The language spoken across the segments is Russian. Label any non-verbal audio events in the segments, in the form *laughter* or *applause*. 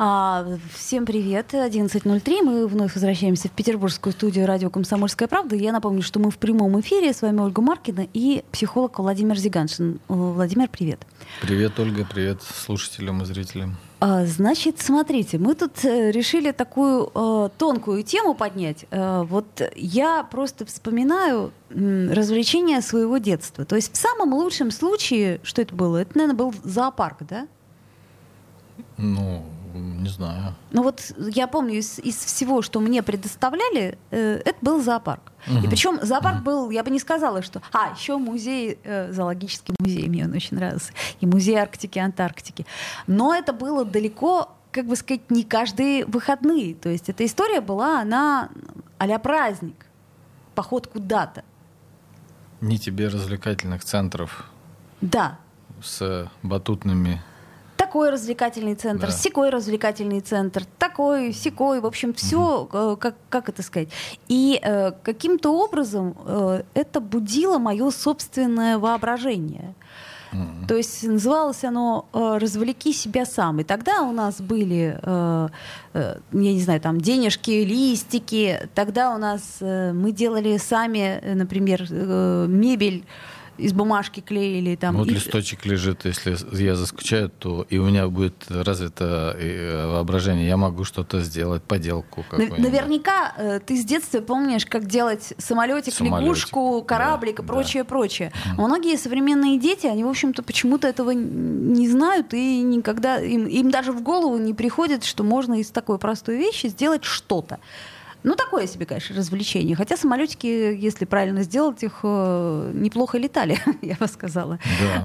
А, всем привет, 11.03. Мы вновь возвращаемся в петербургскую студию радио «Комсомольская правда». Я напомню, что мы в прямом эфире. С вами Ольга Маркина и психолог Владимир Зиганшин. Э, Владимир, привет. Привет, Ольга, привет слушателям и зрителям. А, значит, смотрите, мы тут э, решили такую э, тонкую тему поднять. Э, вот я просто вспоминаю м, развлечения своего детства. То есть в самом лучшем случае, что это было? Это, наверное, был зоопарк, да? Ну, не знаю. Ну вот я помню из, из всего, что мне предоставляли, э, это был зоопарк. Мгм. И причем зоопарк был, я бы не сказала, что... А, еще музей, э, зоологический музей, мне он очень нравился. И музей Арктики, Антарктики. Но это было далеко, как бы сказать, не каждые выходные. То есть эта история была, она а праздник. Поход куда-то. Ни тебе развлекательных центров Да, с батутными. Такой развлекательный центр, Да. секой развлекательный центр, такой, секой, в общем, все, как, как это сказать. И э, каким-то образом э, это будило мое собственное воображение. М. То есть называлось оно э, «Развлеки себя сам». И тогда у нас были, э, э, я не знаю, там денежки, листики. Тогда у нас э, мы делали сами, э, например, э, мебель из бумажки клеили. Там, Вот и- листочек лежит, если я заскучаю, то и у меня будет развито э, воображение. Я могу что-то сделать, поделку какую-нибудь. Наверняка э, ты с детства помнишь, как делать самолетик, Самолетик, лягушку, кораблик да, и прочее, прочее. А Многие современные дети, они, в общем-то, почему-то этого не знают и никогда им, им даже в голову не приходит, что можно из такой простой вещи сделать что-то. Ну, такое себе, конечно, развлечение. Хотя самолетики, если правильно сделать их, э, неплохо летали, *laughs* я бы сказала.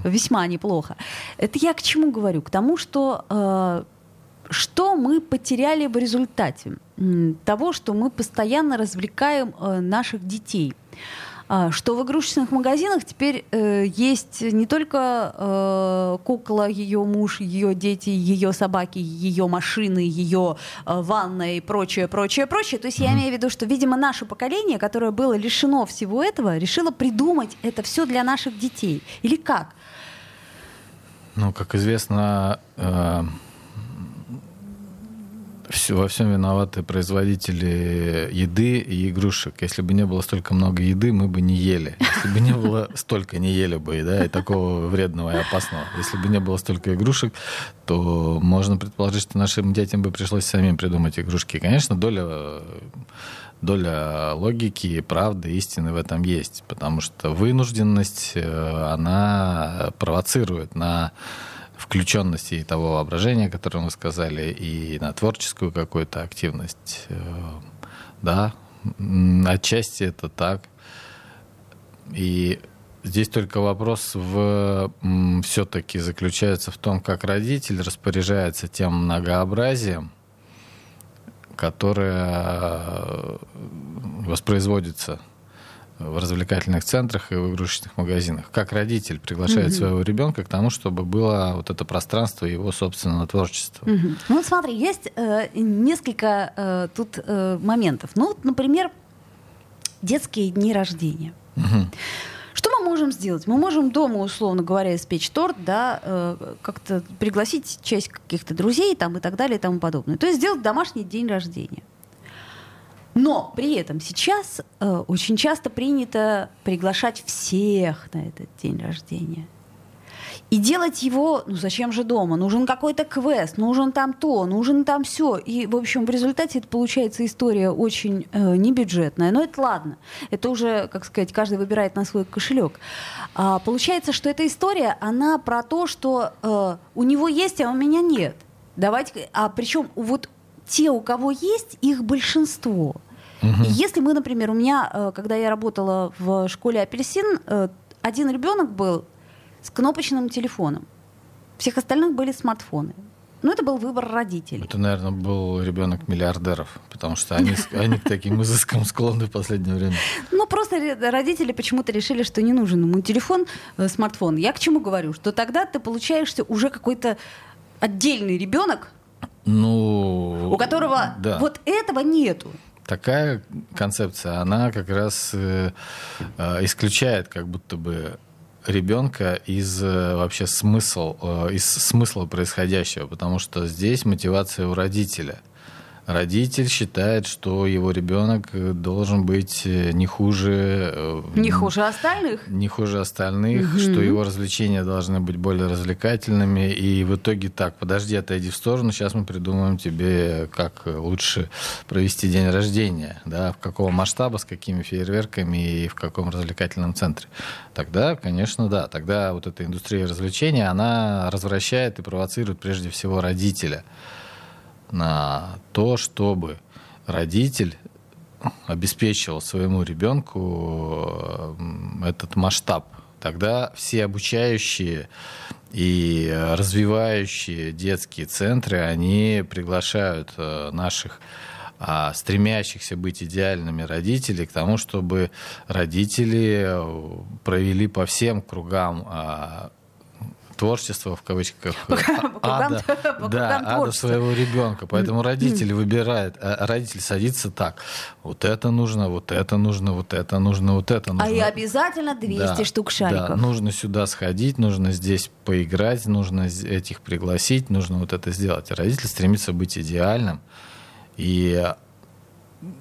Да. Весьма неплохо. Это я к чему говорю? К тому, что э, что мы потеряли в результате того, что мы постоянно развлекаем э, наших детей. А, Что в игрушечных магазинах теперь э, есть не только э, кукла, ее муж, ее дети, ее собаки, ее машины, ее э, ванная и прочее, прочее, прочее. То есть я имею в виду, что, видимо, наше поколение, которое было лишено всего этого, решило придумать это все для наших детей. Или как? Ну, как известно, э, всё- во всем виноваты производители еды и игрушек. Если бы не было столько много еды, мы бы не ели. Если бы не было *laughs* столько, не ели бы, да, и такого вредного и опасного. Если бы не было столько игрушек, то можно предположить, что нашим детям бы пришлось самим придумать игрушки. Конечно, доля доля логики, правды, истины в этом есть, потому что вынужденность, э, она провоцирует на включенность и того воображения, которое мы сказали, и на творческую какую-то активность. Э, Да, отчасти это так. И здесь только вопрос в все-таки заключается в том, как родитель распоряжается тем многообразием, которое э, воспроизводится в развлекательных центрах и в игрушечных магазинах. Как родитель приглашает Мгм. своего ребенка к тому, чтобы было вот это пространство его собственного творчества. Мгм. Ну вот смотри, есть э, несколько э, тут э, моментов. Ну, вот, например, детские дни рождения. Мгм. Что мы можем сделать? Мы можем дома, условно говоря, испечь торт, да, э, как-то пригласить часть каких-то друзей там, и так далее и тому подобное. То есть сделать домашний день рождения. Но при этом сейчас э, очень часто принято приглашать всех на этот день рождения. И делать его, ну зачем же дома? Нужен какой-то квест, нужен там то, нужен там все. И, в общем, в результате это получается история очень э, небюджетная. Но это ладно. Это уже, как сказать, каждый выбирает на свой кошелек. А, получается, что эта история, она про то, что э, у него есть, а у меня нет. Давайте, а причем вот те, у кого есть, их большинство. И если мы, например, у меня, э, когда я работала в школе апельсин, э, один ребенок был с кнопочным телефоном. Всех остальных были смартфоны. Ну, это был выбор родителей. Это, наверное, был ребенок миллиардеров, потому что они, они к таким изыскам склонны в последнее время. Ну, просто родители почему-то решили, что не нужен ему телефон, э, смартфон. Я к чему говорю? Что тогда ты получаешься уже какой-то отдельный ребенок, ну, у которого да. вот этого нету. Такая концепция, она как раз э, э, исключает как будто бы ребенка из э, вообще смысл, э, из смысла происходящего, потому что здесь мотивация у родителя – родитель считает, что его ребенок должен быть э, не хуже... Э, не хуже остальных? Не хуже остальных, угу. что его развлечения должны быть более развлекательными. И в итоге так, подожди, отойди в сторону, сейчас мы придумаем тебе, как лучше провести день рождения, да, в какого масштаба, с какими фейерверками и в каком развлекательном центре. Тогда, конечно, да, тогда вот эта индустрия развлечений, она развращает и провоцирует прежде всего родителя на то, чтобы родитель обеспечивал своему ребенку этот масштаб. Тогда все обучающие и развивающие детские центры, они приглашают э, наших а, стремящихся быть идеальными родителей к тому, чтобы родители э, провели по всем кругам а, творчество в кавычках ада, *laughs* да, ада своего ребенка. Поэтому родители выбирают, а родитель садится так. Вот это нужно, вот это нужно, вот это нужно, вот это нужно. А и обязательно 200 да, штук шариков. Да, нужно сюда сходить, нужно здесь поиграть, нужно этих пригласить, нужно вот это сделать. И родитель стремится быть идеальным. И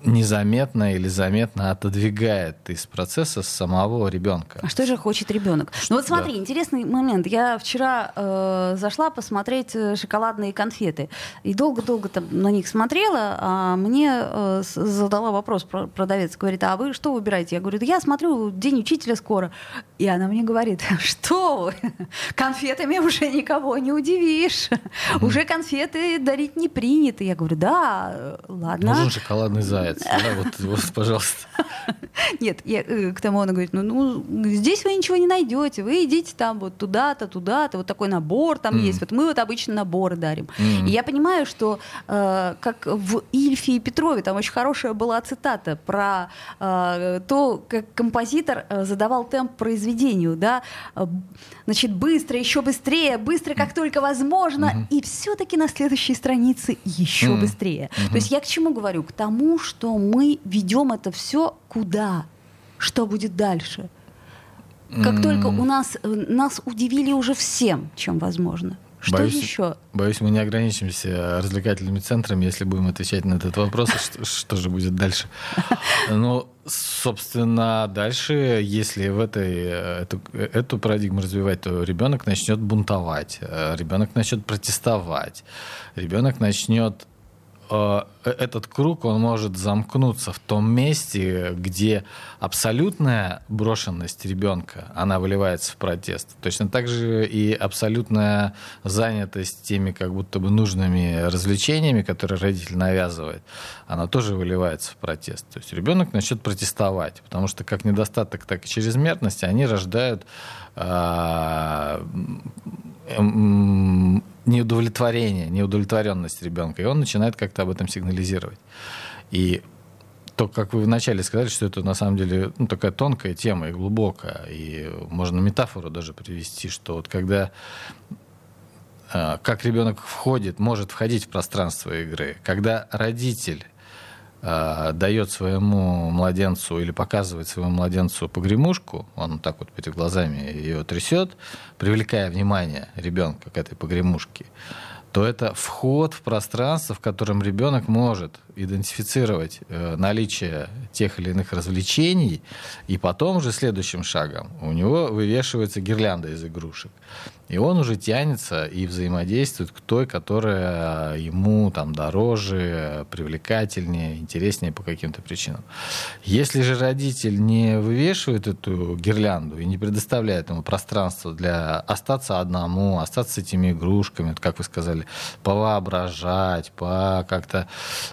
незаметно или заметно отодвигает из процесса самого ребенка. А что же хочет ребенок? Ну вот смотри, да. интересный момент. Я вчера э, зашла посмотреть э, шоколадные конфеты и долго-долго там на них смотрела, а мне э, задала вопрос продавец, говорит, а вы что выбираете? Я говорю, да я смотрю День учителя скоро, и она мне говорит, что вы, конфетами уже никого не удивишь, mm-hmm. уже конфеты дарить не принято. Я говорю, да, ладно. Нужен шоколадный заяц. Да, вот, вот, пожалуйста. Нет, я, э, к тому он говорит, ну, ну, здесь вы ничего не найдете, вы идите там вот туда-то, туда-то, вот такой набор там mm. есть. Вот мы вот обычно наборы дарим. Mm. И я понимаю, что э, как в Ильфе и Петрове, там очень хорошая была цитата про э, то, как композитор э, задавал темп произведению, да, э, значит, быстро, еще быстрее, быстро, как только возможно, mm-hmm. и все-таки на следующей странице еще mm-hmm. быстрее. Mm-hmm. То есть я к чему говорю? К тому, что мы ведем это все куда? Что будет дальше? Как mm. только у нас э, нас удивили уже всем, чем возможно. Что боюсь, еще? Боюсь, мы не ограничимся развлекательными центрами, если будем отвечать на этот вопрос, *laughs* что, что же будет дальше. *laughs* Ну, собственно, дальше, если в этой, э, эту, эту парадигму развивать, то ребенок начнет бунтовать, э, ребенок начнет протестовать, ребенок начнет Э, этот круг, он может замкнуться в том месте, где абсолютная брошенность ребенка, она выливается в протест. Точно так же и абсолютная занятость теми как будто бы нужными развлечениями, которые родитель навязывает, она тоже выливается в протест. То есть ребенок начнет протестовать, потому что как недостаток, так и чрезмерность, они рождают э, неудовлетворение, неудовлетворенность ребенка, и он начинает как-то об этом сигнализировать. И то, как вы вначале сказали, что это на самом деле ну, такая тонкая тема и глубокая, и можно метафору даже привести, что вот когда э, как ребенок входит, может входить в пространство игры, когда родитель дает своему младенцу или показывает своему младенцу погремушку, он так вот перед глазами ее трясет, привлекая внимание ребенка к этой погремушке, то это вход в пространство, в котором ребенок может идентифицировать э, наличие тех или иных развлечений, и потом уже следующим шагом у него вывешивается гирлянда из игрушек. И он уже тянется и взаимодействует к той, которая ему там дороже, привлекательнее, интереснее по каким-то причинам. Если же родитель не вывешивает эту гирлянду и не предоставляет ему пространство для остаться одному, остаться с этими игрушками, как вы сказали, повоображать, по как-то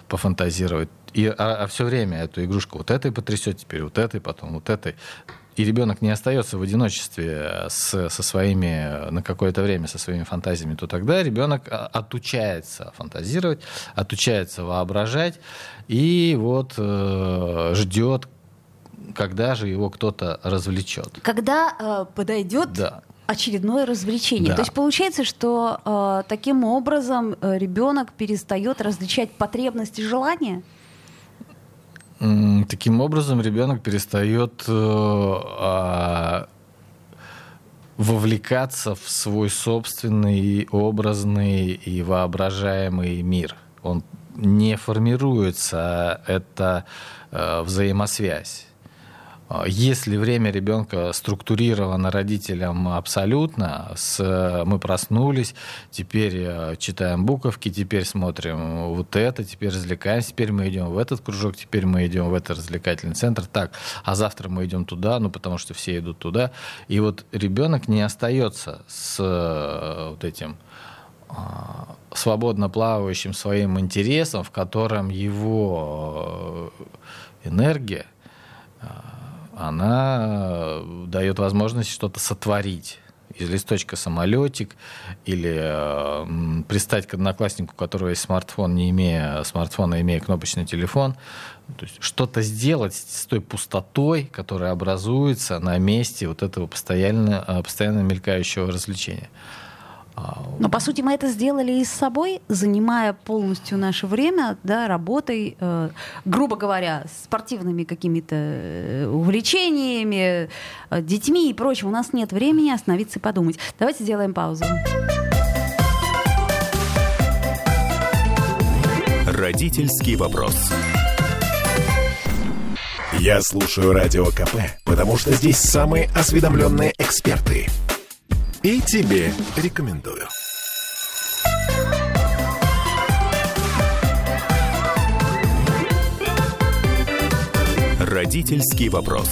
пофантазировать, и, а, а все время эту игрушку вот этой потрясет, теперь вот этой, потом вот этой. и ребенок не остается в одиночестве с, со своими, на какое-то время со своими фантазиями, то тогда ребенок а, отучается фантазировать, отучается воображать, и вот э, ждет, когда же его кто-то развлечет. Когда э, подойдет да очередное развлечение. Да. То есть получается, что э, таким образом э, ребенок перестает различать потребности и желания? Таким образом ребенок перестает э, э, вовлекаться в свой собственный образный и воображаемый мир. Он не формируется, это э, взаимосвязь. А, если время ребенка структурировано родителям абсолютно, с, мы проснулись, теперь э, читаем буковки, теперь смотрим вот это, теперь развлекаемся, теперь мы идем в этот кружок, теперь мы идем в этот развлекательный центр, так, а завтра мы идем туда, ну потому что все идут туда. И вот ребенок не остается с э, вот этим а, свободно плавающим своим интересом, в котором его э, энергия она э, дает возможность что-то сотворить из листочка самолетик или э, пристать к однокласснику, у которого есть смартфон, не имея смартфона, имея кнопочный телефон. То есть что-то сделать с той пустотой, которая образуется на месте вот этого постоянно, э, постоянно мелькающего развлечения. Но, по сути, мы это сделали и с собой, занимая полностью наше время да, работой, э, грубо говоря, спортивными какими-то э, увлечениями, э, детьми и прочим. У нас нет времени остановиться и подумать. Давайте сделаем паузу. Родительский вопрос. Я слушаю Радио КП, потому что здесь самые осведомленные эксперты – и тебе рекомендую. Родительский вопрос.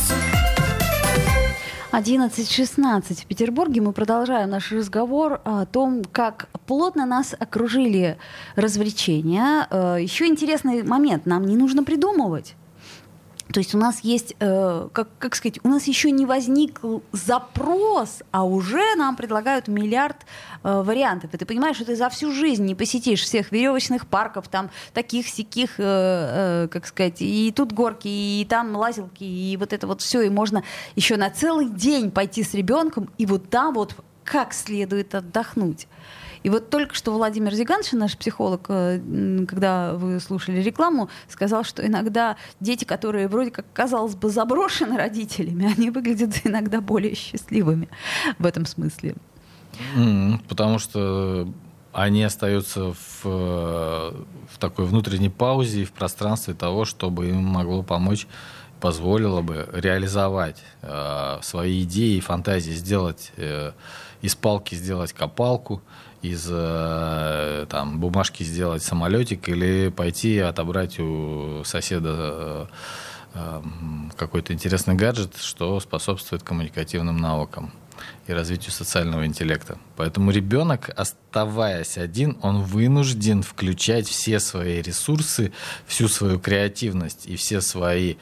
11.16 в Петербурге. Мы продолжаем наш разговор о том, как плотно нас окружили развлечения. Э, Еще интересный момент. Нам не нужно придумывать. То есть у нас есть, э, как, как сказать, у нас еще не возник запрос, а уже нам предлагают миллиард э, вариантов. И ты понимаешь, что ты за всю жизнь не посетишь всех веревочных парков, там таких сяких, э, э, как сказать, и тут горки, и там лазилки, и вот это вот все, и можно еще на целый день пойти с ребенком, и вот там вот как следует отдохнуть. И вот только что Владимир Зиганш, наш психолог, э, когда вы слушали рекламу, сказал, что иногда дети, которые вроде как, казалось бы, заброшены родителями, они выглядят *laughs* иногда более счастливыми в этом смысле. потому что они остаются в, в такой внутренней паузе и в пространстве того, чтобы им могло помочь позволило бы реализовать э, свои идеи и фантазии, сделать э, из палки сделать копалку, из э, там, бумажки сделать самолетик или пойти отобрать у соседа э, э, какой-то интересный гаджет, что способствует коммуникативным навыкам и развитию социального интеллекта. Поэтому ребенок, оставаясь один, он вынужден включать все свои ресурсы, всю свою креативность и все свои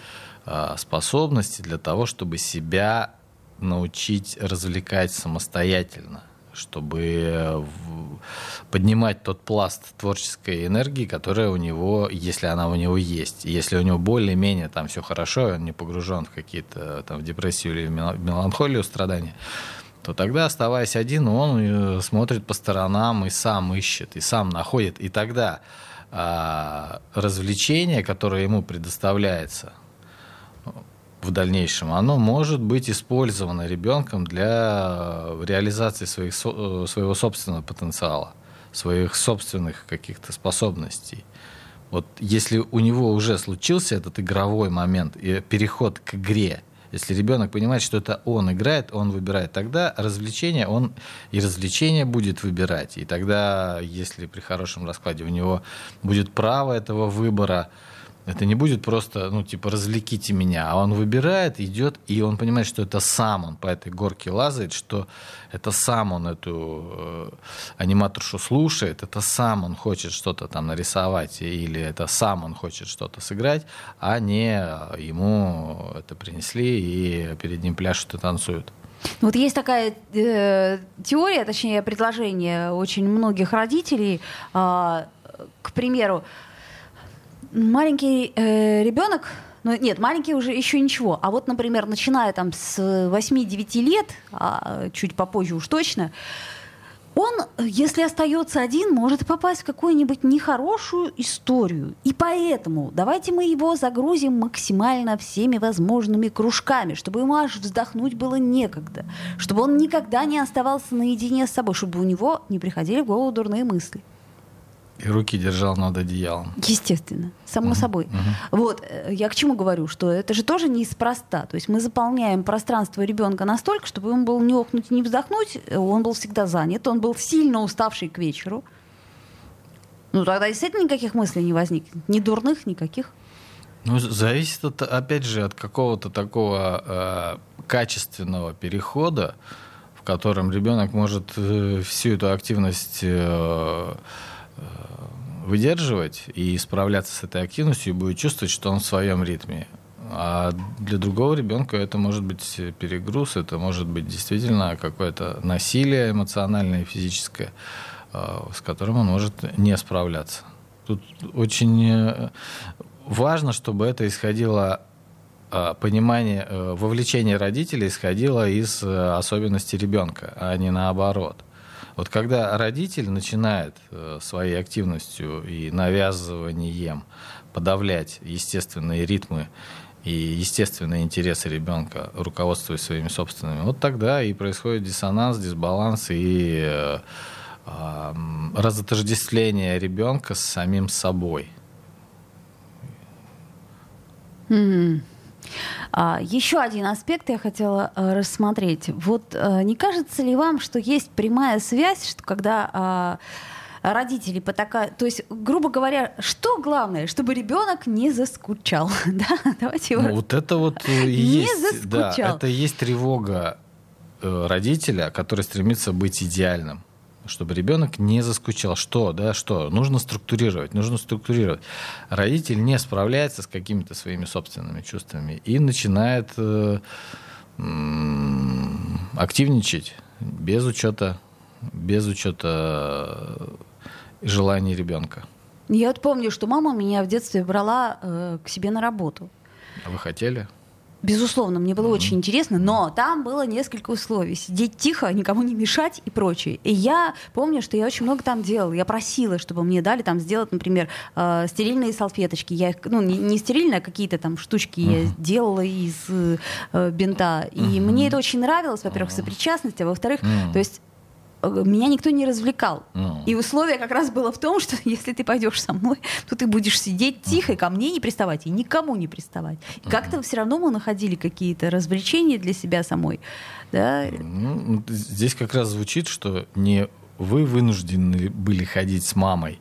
способности для того, чтобы себя научить развлекать самостоятельно чтобы э, поднимать тот пласт творческой энергии, которая у него, если она у него есть. Если у него более-менее там все хорошо, он не погружен в какие-то там в депрессию или меланхолию, страдания, то тогда, оставаясь один, он э, смотрит по сторонам и сам ищет, и сам находит. И тогда а, развлечение, которое ему предоставляется, в дальнейшем, оно может быть использовано ребенком для реализации своих, э, своего собственного потенциала, своих собственных каких-то способностей. Вот если у него уже случился этот игровой момент и переход к игре, если ребенок понимает, что это он играет, он выбирает, тогда развлечение он и развлечение будет выбирать. И тогда, если при хорошем раскладе у него будет право этого выбора, Это не будет просто, ну, типа, развлеките меня, а он выбирает, идет, и он понимает, что это сам он по этой горке лазает, что это сам он эту э, аниматоршу слушает, это сам он хочет что-то там нарисовать, или это сам он хочет что-то сыграть, а не ему это принесли и перед ним пляшут и танцуют. Вот есть такая э, теория, точнее предложение очень многих родителей, э, к примеру, маленький э, ребенок, ну нет, маленький уже еще ничего, а вот, например, начиная там с 8-9 лет, а чуть попозже уж точно, он, если остается один, может попасть в какую-нибудь нехорошую историю. И поэтому давайте мы его загрузим максимально всеми возможными кружками, чтобы ему аж вздохнуть было некогда, чтобы он никогда не оставался наедине с собой, чтобы у него не приходили в голову дурные мысли. И руки держал над одеялом. Естественно, само угу, собой. Угу. Вот, э, я к чему говорю, что это же тоже неспроста. То есть мы заполняем пространство ребенка настолько, чтобы он был не охнуть, не вздохнуть, он был всегда занят, он был сильно уставший к вечеру. Ну, тогда действительно никаких мыслей не возникнет. Ни дурных, никаких. Ну, зависит, от, опять же, от какого-то такого э, качественного перехода, в котором ребенок может э, всю эту активность э, выдерживать и справляться с этой активностью и будет чувствовать, что он в своем ритме. А для другого ребенка это может быть перегруз, это может быть действительно какое-то насилие эмоциональное и физическое, а, с которым он может не справляться. Тут очень э, важно, чтобы это исходило а, понимание, э, вовлечение родителей исходило из э, особенностей ребенка, а не наоборот. Вот когда родитель начинает э, своей активностью и навязыванием подавлять естественные ритмы и естественные интересы ребенка, руководствуясь своими собственными, вот тогда и происходит диссонанс, дисбаланс и э, разотождествление ребенка с самим собой. Mm-hmm. А, еще один аспект я хотела а, рассмотреть. Вот а, не кажется ли вам, что есть прямая связь, что когда а, родители потакают, то есть, грубо говоря, что главное, чтобы ребенок не заскучал, *laughs* да? Давайте его... Ну, вот это вот и есть, заскучал. да, это есть тревога э, родителя, который стремится быть идеальным чтобы ребенок не заскучал. Что, да, что? Нужно структурировать, нужно структурировать. Родитель не справляется с какими-то своими собственными чувствами и начинает э, активничать без учета, без учета желаний ребенка. Я вот помню, что мама меня в детстве брала э, к себе на работу. А вы хотели? Безусловно, мне было mm-hmm. очень интересно, но там было несколько условий. Сидеть тихо, никому не мешать и прочее. И я помню, что я очень много там делала. Я просила, чтобы мне дали там сделать, например, э, стерильные салфеточки. Я их, ну, не, не стерильные, а какие-то там штучки mm-hmm. я делала из э, бинта. И mm-hmm. мне это очень нравилось, во-первых, сопричастность, а во-вторых, то есть меня никто не развлекал. Mm. И условие как раз было в том, что *laughs* если ты пойдешь со мной, то ты будешь сидеть тихо, и ко мне не приставать, и никому не приставать. И как-то все равно мы находили какие-то развлечения для себя самой. Да? Ну, здесь как раз звучит, что не вы вынуждены были ходить с мамой,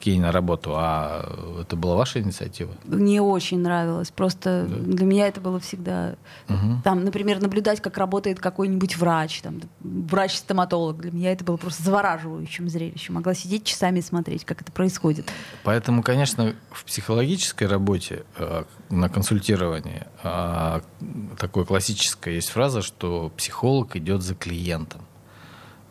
к ней на работу, а это была ваша инициатива? Мне очень нравилось. Просто да. для меня это было всегда... Угу. Там, например, наблюдать, как работает какой-нибудь врач, там, врач-стоматолог. Для меня это было просто завораживающим зрелищем. Могла сидеть часами и смотреть, как это происходит. Поэтому, конечно, в психологической работе э, на консультировании э, такое классическое есть фраза, что психолог идет за клиентом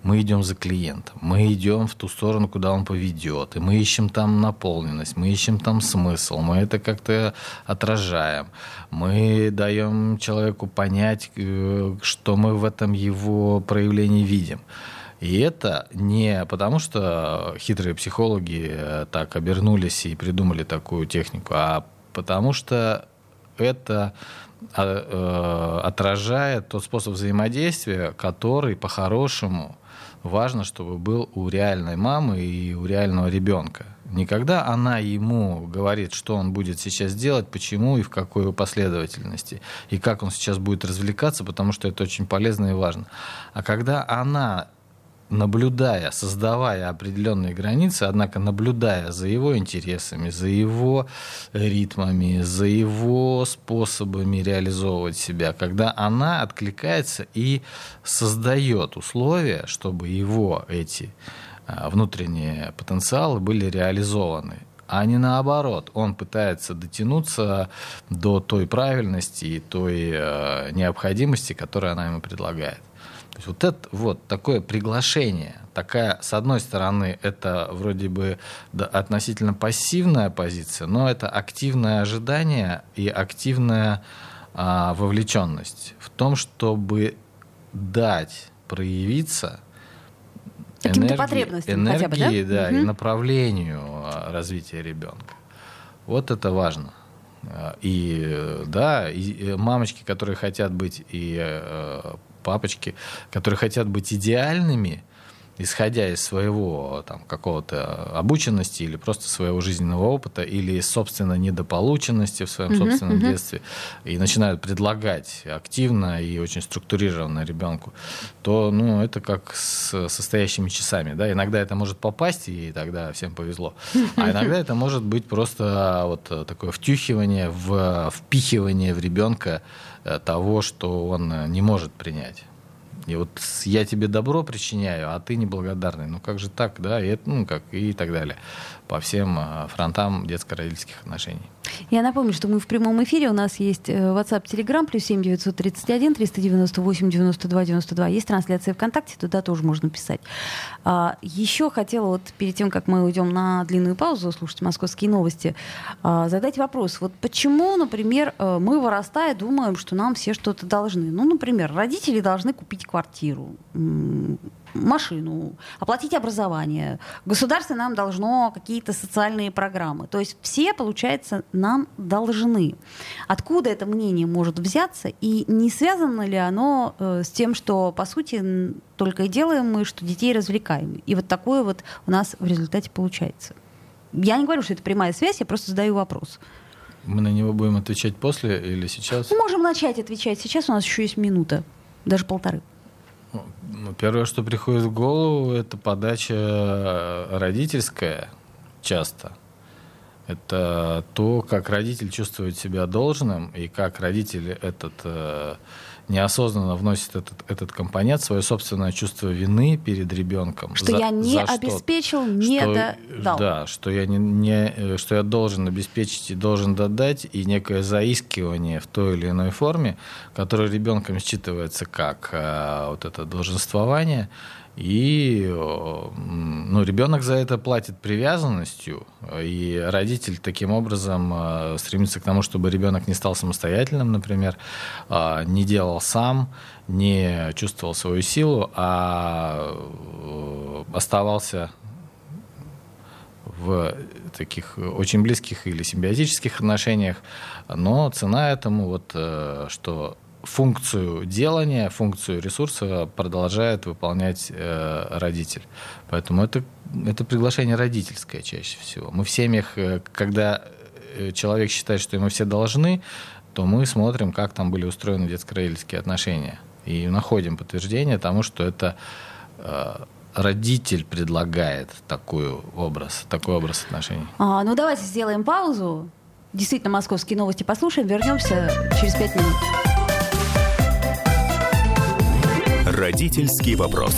мы идем за клиентом, мы идем в ту сторону, куда он поведет, и мы ищем там наполненность, мы ищем там смысл, мы это как-то отражаем, мы даем человеку понять, э, что мы в этом его проявлении видим. И это не потому, что хитрые психологи э, так обернулись и придумали такую технику, а потому что это а, э, отражает тот способ взаимодействия, который по-хорошему важно, чтобы был у реальной мамы и у реального ребенка. Никогда она ему говорит, что он будет сейчас делать, почему и в какой последовательности, и как он сейчас будет развлекаться, потому что это очень полезно и важно. А когда она наблюдая, создавая определенные границы, однако наблюдая за его интересами, за его ритмами, за его способами реализовывать себя, когда она откликается и создает условия, чтобы его эти а, внутренние потенциалы были реализованы а не наоборот. Он пытается дотянуться до той правильности и той э, необходимости, которую она ему предлагает. То есть вот это вот такое приглашение, такая, с одной стороны, это вроде бы да, относительно пассивная позиция, но это активное ожидание и активная а, вовлеченность в том, чтобы дать проявиться Каким-то потребностям энергии, хотя бы, да, да угу. и направлению а, развития ребенка. Вот это важно. А, и да, и мамочки, которые хотят быть и э, папочки, которые хотят быть идеальными, исходя из своего там, какого-то обученности или просто своего жизненного опыта, или собственно недополученности в своем uh-huh, собственном uh-huh. детстве, и начинают предлагать активно и очень структурированно ребенку, то ну, это как с состоящими часами. Да? Иногда это может попасть, и тогда всем повезло. А иногда это может быть просто вот такое втюхивание, в, впихивание в ребенка того, что он не может принять. И вот я тебе добро причиняю, а ты неблагодарный. Ну как же так, да? И, это, ну, как, и так далее. По всем а, фронтам детско-родительских отношений. Я напомню, что мы в прямом эфире. У нас есть э, WhatsApp, Telegram, плюс 7 931 398 92 92. Есть трансляция ВКонтакте, туда тоже можно писать. А, еще хотела вот перед тем, как мы уйдем на длинную паузу, слушать московские новости, а, задать вопрос. Вот почему, например, э, мы, вырастая, думаем, что нам все что-то должны? Ну, например, родители должны купить квартиру, машину, оплатить образование. Государство нам должно какие-то социальные программы. То есть все, получается, нам должны. Откуда это мнение может взяться и не связано ли оно э, с тем, что, по сути, только и делаем мы, что детей развлекаем. И вот такое вот у нас в результате получается. Я не говорю, что это прямая связь, я просто задаю вопрос. Мы на него будем отвечать после или сейчас? Мы можем начать отвечать. Сейчас у нас еще есть минута, даже полторы. Ну, первое, что приходит в голову, это подача э, родительская часто. Это то, как родитель чувствует себя должным и как родитель этот э, неосознанно вносит этот, этот компонент, свое собственное чувство вины перед ребенком. Что за, я не обеспечил, не что, дал. Да, что я, не, не, что я должен обеспечить и должен додать, и некое заискивание в той или иной форме, которое ребенком считывается как а, вот это долженствование, и ну, ребенок за это платит привязанностью, и родитель таким образом э, стремится к тому, чтобы ребенок не стал самостоятельным, например, э, не делал сам, не чувствовал свою силу, а э, оставался в таких очень близких или симбиотических отношениях, но цена этому вот, что функцию делания, функцию ресурса продолжает выполнять э, родитель. Поэтому это, это приглашение родительское чаще всего. Мы в семьях, э, когда э, человек считает, что ему все должны, то мы смотрим, как там были устроены детско-родительские отношения. И находим подтверждение тому, что это э, родитель предлагает такой образ, такой образ отношений. А, ну давайте сделаем паузу. Действительно, московские новости послушаем. Вернемся через пять минут. Родительский вопрос.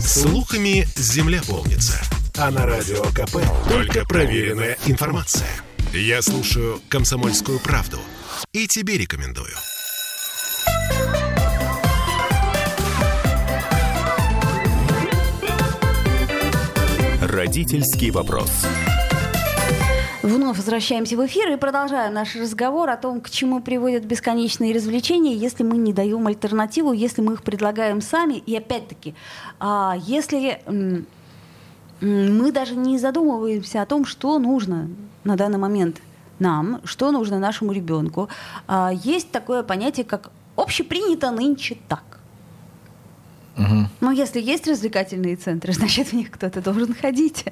Слухами земля полнится. А на радио КП только проверенная информация. Я слушаю «Комсомольскую правду» и тебе рекомендую. Родительский вопрос. Вновь возвращаемся в эфир и продолжаем наш разговор о том, к чему приводят бесконечные развлечения, если мы не даем альтернативу, если мы их предлагаем сами. И опять-таки, а, если мы даже не задумываемся о том, что нужно на данный момент нам, что нужно нашему ребенку, а, есть такое понятие, как общепринято нынче так. Угу. Ну, если есть развлекательные центры, *laughs* значит, в них кто-то должен ходить.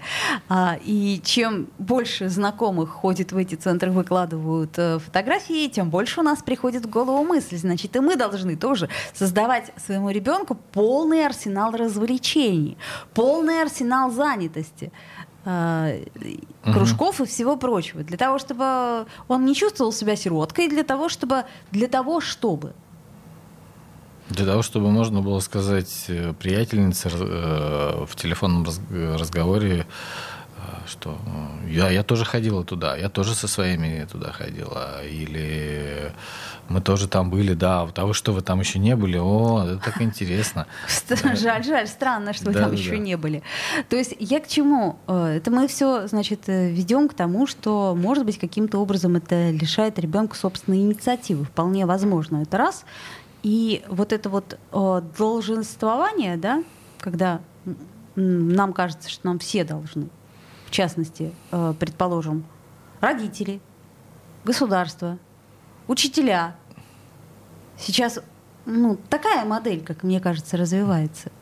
А, и чем больше знакомых ходит в эти центры, выкладывают э, фотографии, тем больше у нас приходит в голову мысль. Значит, и мы должны тоже создавать своему ребенку полный арсенал развлечений, полный арсенал занятости э, кружков угу. и всего прочего, для того, чтобы он не чувствовал себя сироткой, для того, чтобы, для того, чтобы для того, чтобы можно было сказать э, приятельнице э, в телефонном разговоре, э, что я, я тоже ходила туда, я тоже со своими туда ходила. Или мы тоже там были, да, а вы что, вы там еще не были? О, это так интересно. *laughs* Жаль, жаль, странно, что вы там еще не были. То есть я к чему? Это мы все, значит, ведем к тому, что, может быть, каким-то образом это лишает ребенка собственной инициативы. Вполне возможно. Это раз. И вот это вот э, долженствование, да, когда нам кажется, что нам все должны, в частности, э, предположим, родители, государство, учителя. Сейчас ну, такая модель, как мне кажется, развивается.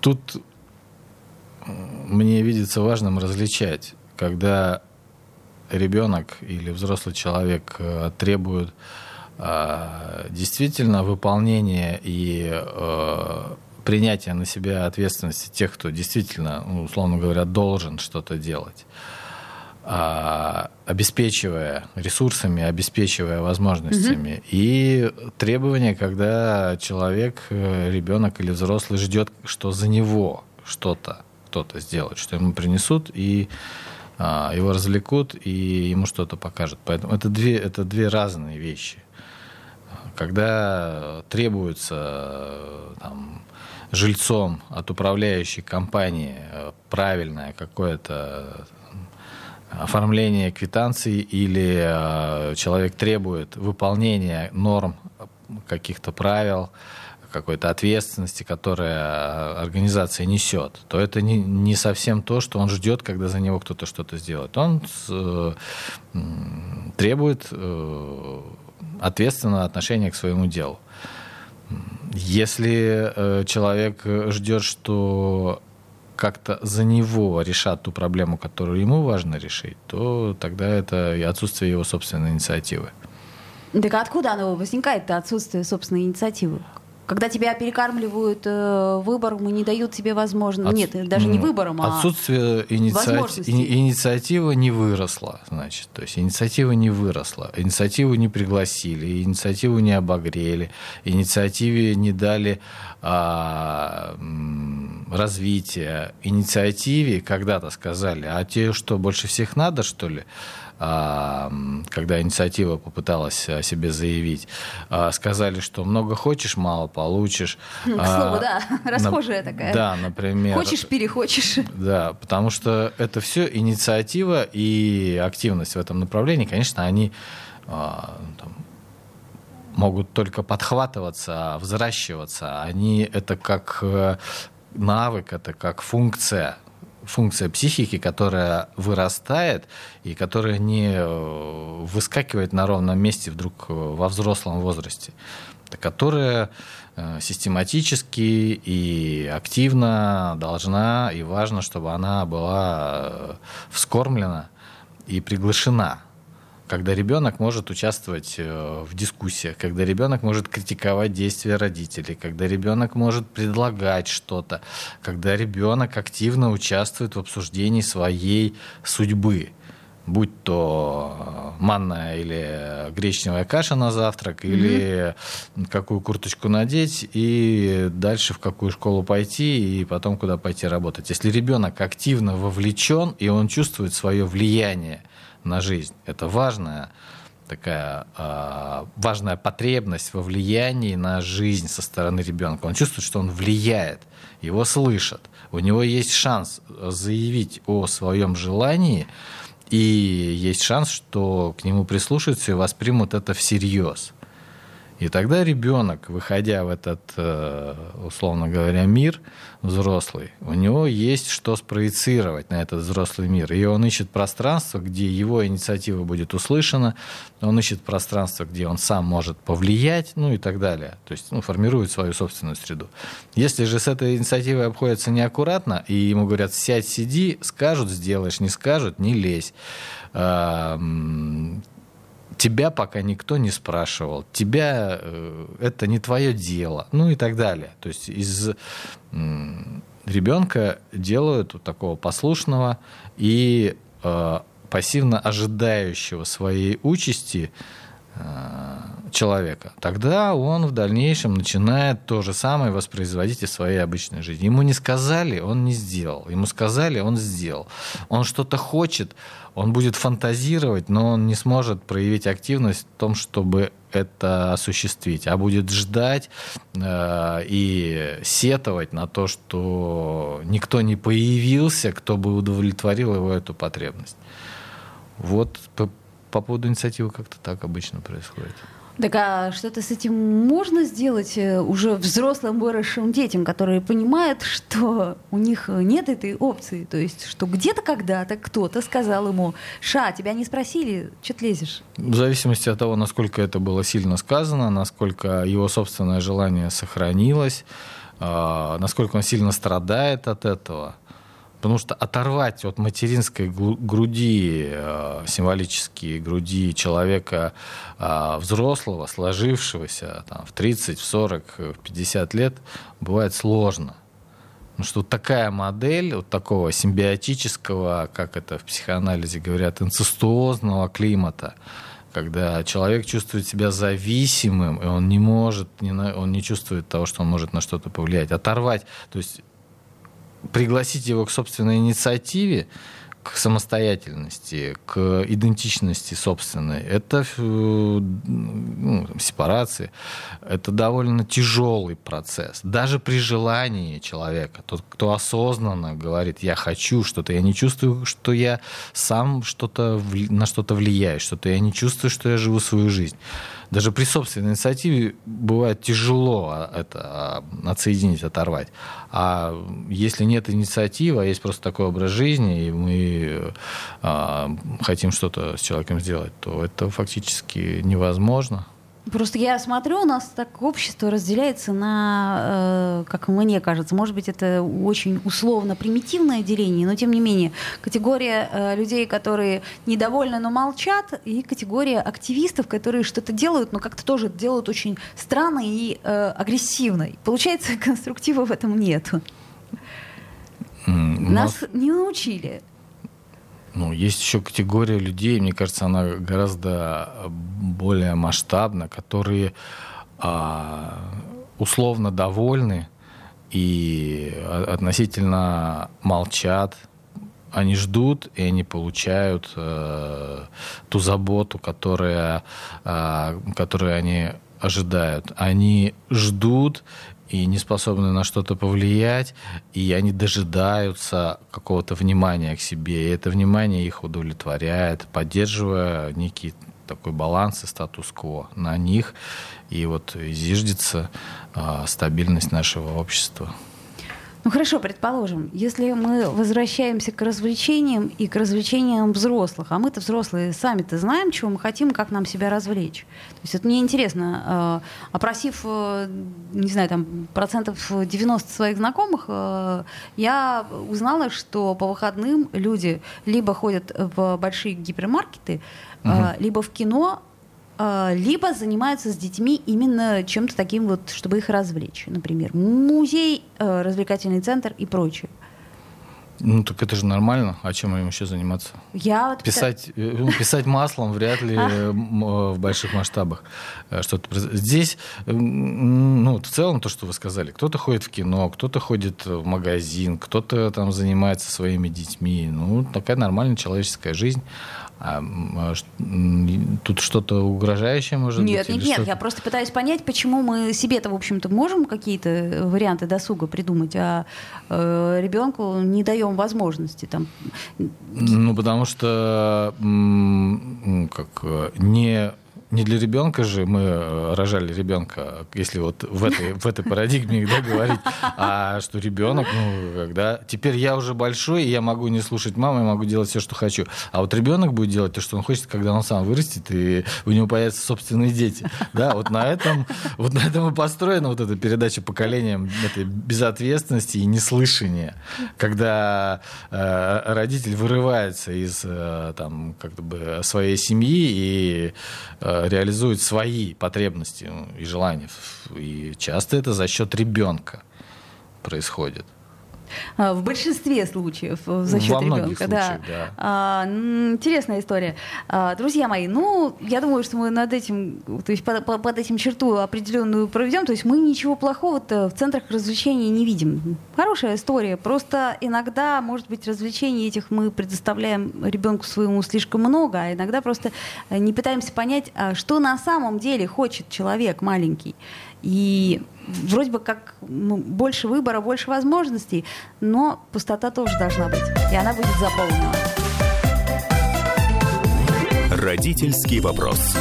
Тут мне видится важным различать, когда ребенок или взрослый человек э, требует действительно выполнение и э, принятие на себя ответственности тех, кто действительно, ну, условно говоря, должен что-то делать, а, обеспечивая ресурсами, обеспечивая возможностями. Угу. И требования, когда человек, э, ребенок или взрослый ждет, что за него что-то кто-то сделает, что ему принесут и его развлекут и ему что-то покажут. Поэтому это две, это две разные вещи когда требуется там, жильцом от управляющей компании правильное какое-то оформление квитанции или э, человек требует выполнения норм каких-то правил, какой-то ответственности, которая организация несет, то это не, не совсем то, что он ждет, когда за него кто-то что-то сделает. Он э, требует э, ответственное отношение к своему делу. Если э, человек ждет, что как-то за него решат ту проблему, которую ему важно решить, то тогда это и отсутствие его собственной инициативы. Так откуда оно возникает, это отсутствие собственной инициативы? Когда тебя перекармливают э, выбором и не дают тебе возможность... От... Нет, даже не выбором, а Отсутствие инициати... инициатива не выросла, значит. То есть инициатива не выросла. Инициативу не пригласили, инициативу не обогрели, инициативе не дали а, развития. Инициативе когда-то сказали, а те, что больше всех надо, что ли? А, когда инициатива попыталась о себе заявить, а, сказали, что много хочешь, мало получишь. К слову, а, да, *laughs* расхожая такая. Да, например. Хочешь, перехочешь. Да, потому что это все инициатива и активность в этом направлении, конечно, они там, могут только подхватываться, взращиваться. Они это как э, навык, это как функция функция психики, которая вырастает и которая не э, выскакивает на ровном месте вдруг э, во взрослом возрасте, которая э, систематически и активно должна и важно, чтобы она была вскормлена и приглашена когда ребенок может участвовать э, в дискуссиях, когда ребенок может критиковать действия родителей, когда ребенок может предлагать что-то, когда ребенок активно участвует в обсуждении своей судьбы будь то э, манная или гречневая каша на завтрак, mm-hmm. или какую курточку надеть, и дальше в какую школу пойти, и потом куда пойти работать. Если ребенок активно вовлечен, и он чувствует свое влияние на жизнь. Это важная такая э, важная потребность во влиянии на жизнь со стороны ребенка. Он чувствует, что он влияет, его слышат, у него есть шанс заявить о своем желании, и есть шанс, что к нему прислушаются и воспримут это всерьез. И тогда ребенок, выходя в этот, э, условно говоря, мир взрослый, у него есть что спроецировать на этот взрослый мир. И он ищет пространство, где его инициатива будет услышана, он ищет пространство, где он сам может повлиять, ну и так далее. То есть ну, формирует свою собственную среду. Если же с этой инициативой обходятся неаккуратно, и ему говорят, сядь, сиди, скажут, сделаешь, не скажут, не лезь тебя пока никто не спрашивал, тебя э, это не твое дело, ну и так далее. То есть из ребенка делают вот такого послушного и э, пассивно ожидающего своей участи человека, тогда он в дальнейшем начинает то же самое воспроизводить и в своей обычной жизни. Ему не сказали, он не сделал. Ему сказали, он сделал. Он что-то хочет, он будет фантазировать, но он не сможет проявить активность в том, чтобы это осуществить, а будет ждать э, и сетовать на то, что никто не появился, кто бы удовлетворил его эту потребность. Вот по, по поводу инициативы как-то так обычно происходит. Так а что-то с этим можно сделать э, уже взрослым выросшим детям, которые понимают, что у них нет этой опции? То есть, что где-то когда-то кто-то сказал ему, «Ша, тебя не спросили, что ты лезешь?» В зависимости от того, насколько это было сильно сказано, насколько его собственное желание сохранилось, а, насколько он сильно страдает от этого – Потому что оторвать от материнской груди, э, символические груди человека э, взрослого, сложившегося там, в 30, в 40, в 50 лет, бывает сложно. Потому что вот такая модель, вот такого симбиотического, как это в психоанализе говорят, инцестуозного климата, когда человек чувствует себя зависимым, и он не может, он не чувствует того, что он может на что-то повлиять. Оторвать, то есть пригласить его к собственной инициативе, к самостоятельности, к идентичности собственной, это э, ну, сепарации, это довольно тяжелый процесс. Даже при желании человека, тот, кто осознанно говорит, я хочу что-то, я не чувствую, что я сам что-то на что-то влияю, что-то я не чувствую, что я живу свою жизнь даже при собственной инициативе бывает тяжело а, это а, отсоединить, оторвать. А если нет инициативы, а есть просто такой образ жизни, и мы а, хотим что-то с человеком сделать, то это фактически невозможно. Просто я смотрю, у нас так общество разделяется на, э, как мне кажется, может быть, это очень условно примитивное деление, но тем не менее, категория э, людей, которые недовольны, но молчат, и категория активистов, которые что-то делают, но как-то тоже делают очень странно и э, агрессивно. Получается, *laughs* конструктива в этом нет. Нас не научили. Ну, есть еще категория людей, мне кажется, она гораздо более масштабна, которые а, условно довольны и относительно молчат. Они ждут, и они получают э, ту заботу, которая, э, которую они ожидают. Они ждут и не способны на что-то повлиять, и они дожидаются какого-то внимания к себе, и это внимание их удовлетворяет, поддерживая некий такой баланс и статус-кво на них, и вот зиждется э, стабильность нашего общества. Ну хорошо, предположим, если мы возвращаемся к развлечениям и к развлечениям взрослых, а мы-то взрослые сами-то знаем, чего мы хотим, как нам себя развлечь. То есть это мне интересно, э, опросив, э, не знаю, там процентов 90 своих знакомых, э, я узнала, что по выходным люди либо ходят в большие гипермаркеты, угу. либо в кино, а, либо занимаются с детьми именно чем-то таким вот, чтобы их развлечь. Например, музей, э, развлекательный центр и прочее. Ну, так это же нормально. А чем им еще заниматься? Я вот писать, э, ну, писать маслом вряд ли э, в больших масштабах что-то Здесь, ну, в целом то, что вы сказали, кто-то ходит в кино, кто-то ходит в магазин, кто-то там занимается своими детьми. Ну, такая нормальная человеческая жизнь. А, а тут что-то угрожающее может нет, быть? Нет, нет, нет. Я просто пытаюсь понять, почему мы себе-то, в общем-то, можем какие-то варианты досуга придумать, а э, ребенку не даем возможности. Там. Ну, потому что как, не не для ребенка же мы э, рожали ребенка, если вот в этой, в этой парадигме да, говорить, а что ребенок, ну, когда... Теперь я уже большой, и я могу не слушать маму, я могу делать все, что хочу. А вот ребенок будет делать то, что он хочет, когда он сам вырастет, и у него появятся собственные дети. Да, вот на этом, вот на этом и построена вот эта передача поколениям этой безответственности и неслышания, когда э, родитель вырывается из э, там, как бы своей семьи и э, реализует свои потребности и желания. И часто это за счет ребенка происходит. А, в большинстве случаев э, за счет Во ребенка. да. да. А, интересная история. А, друзья мои, ну, я думаю, что мы над этим, то есть под, под этим черту определенную проведем. То есть мы ничего плохого-то в центрах развлечений не видим. Хорошая история. Просто иногда, может быть, развлечений этих мы предоставляем ребенку своему слишком много, а иногда просто не пытаемся понять, а что на самом деле хочет человек маленький. И вроде бы как ну, больше выбора, больше возможностей, но пустота тоже должна быть, и она будет заполнена. Родительский вопрос.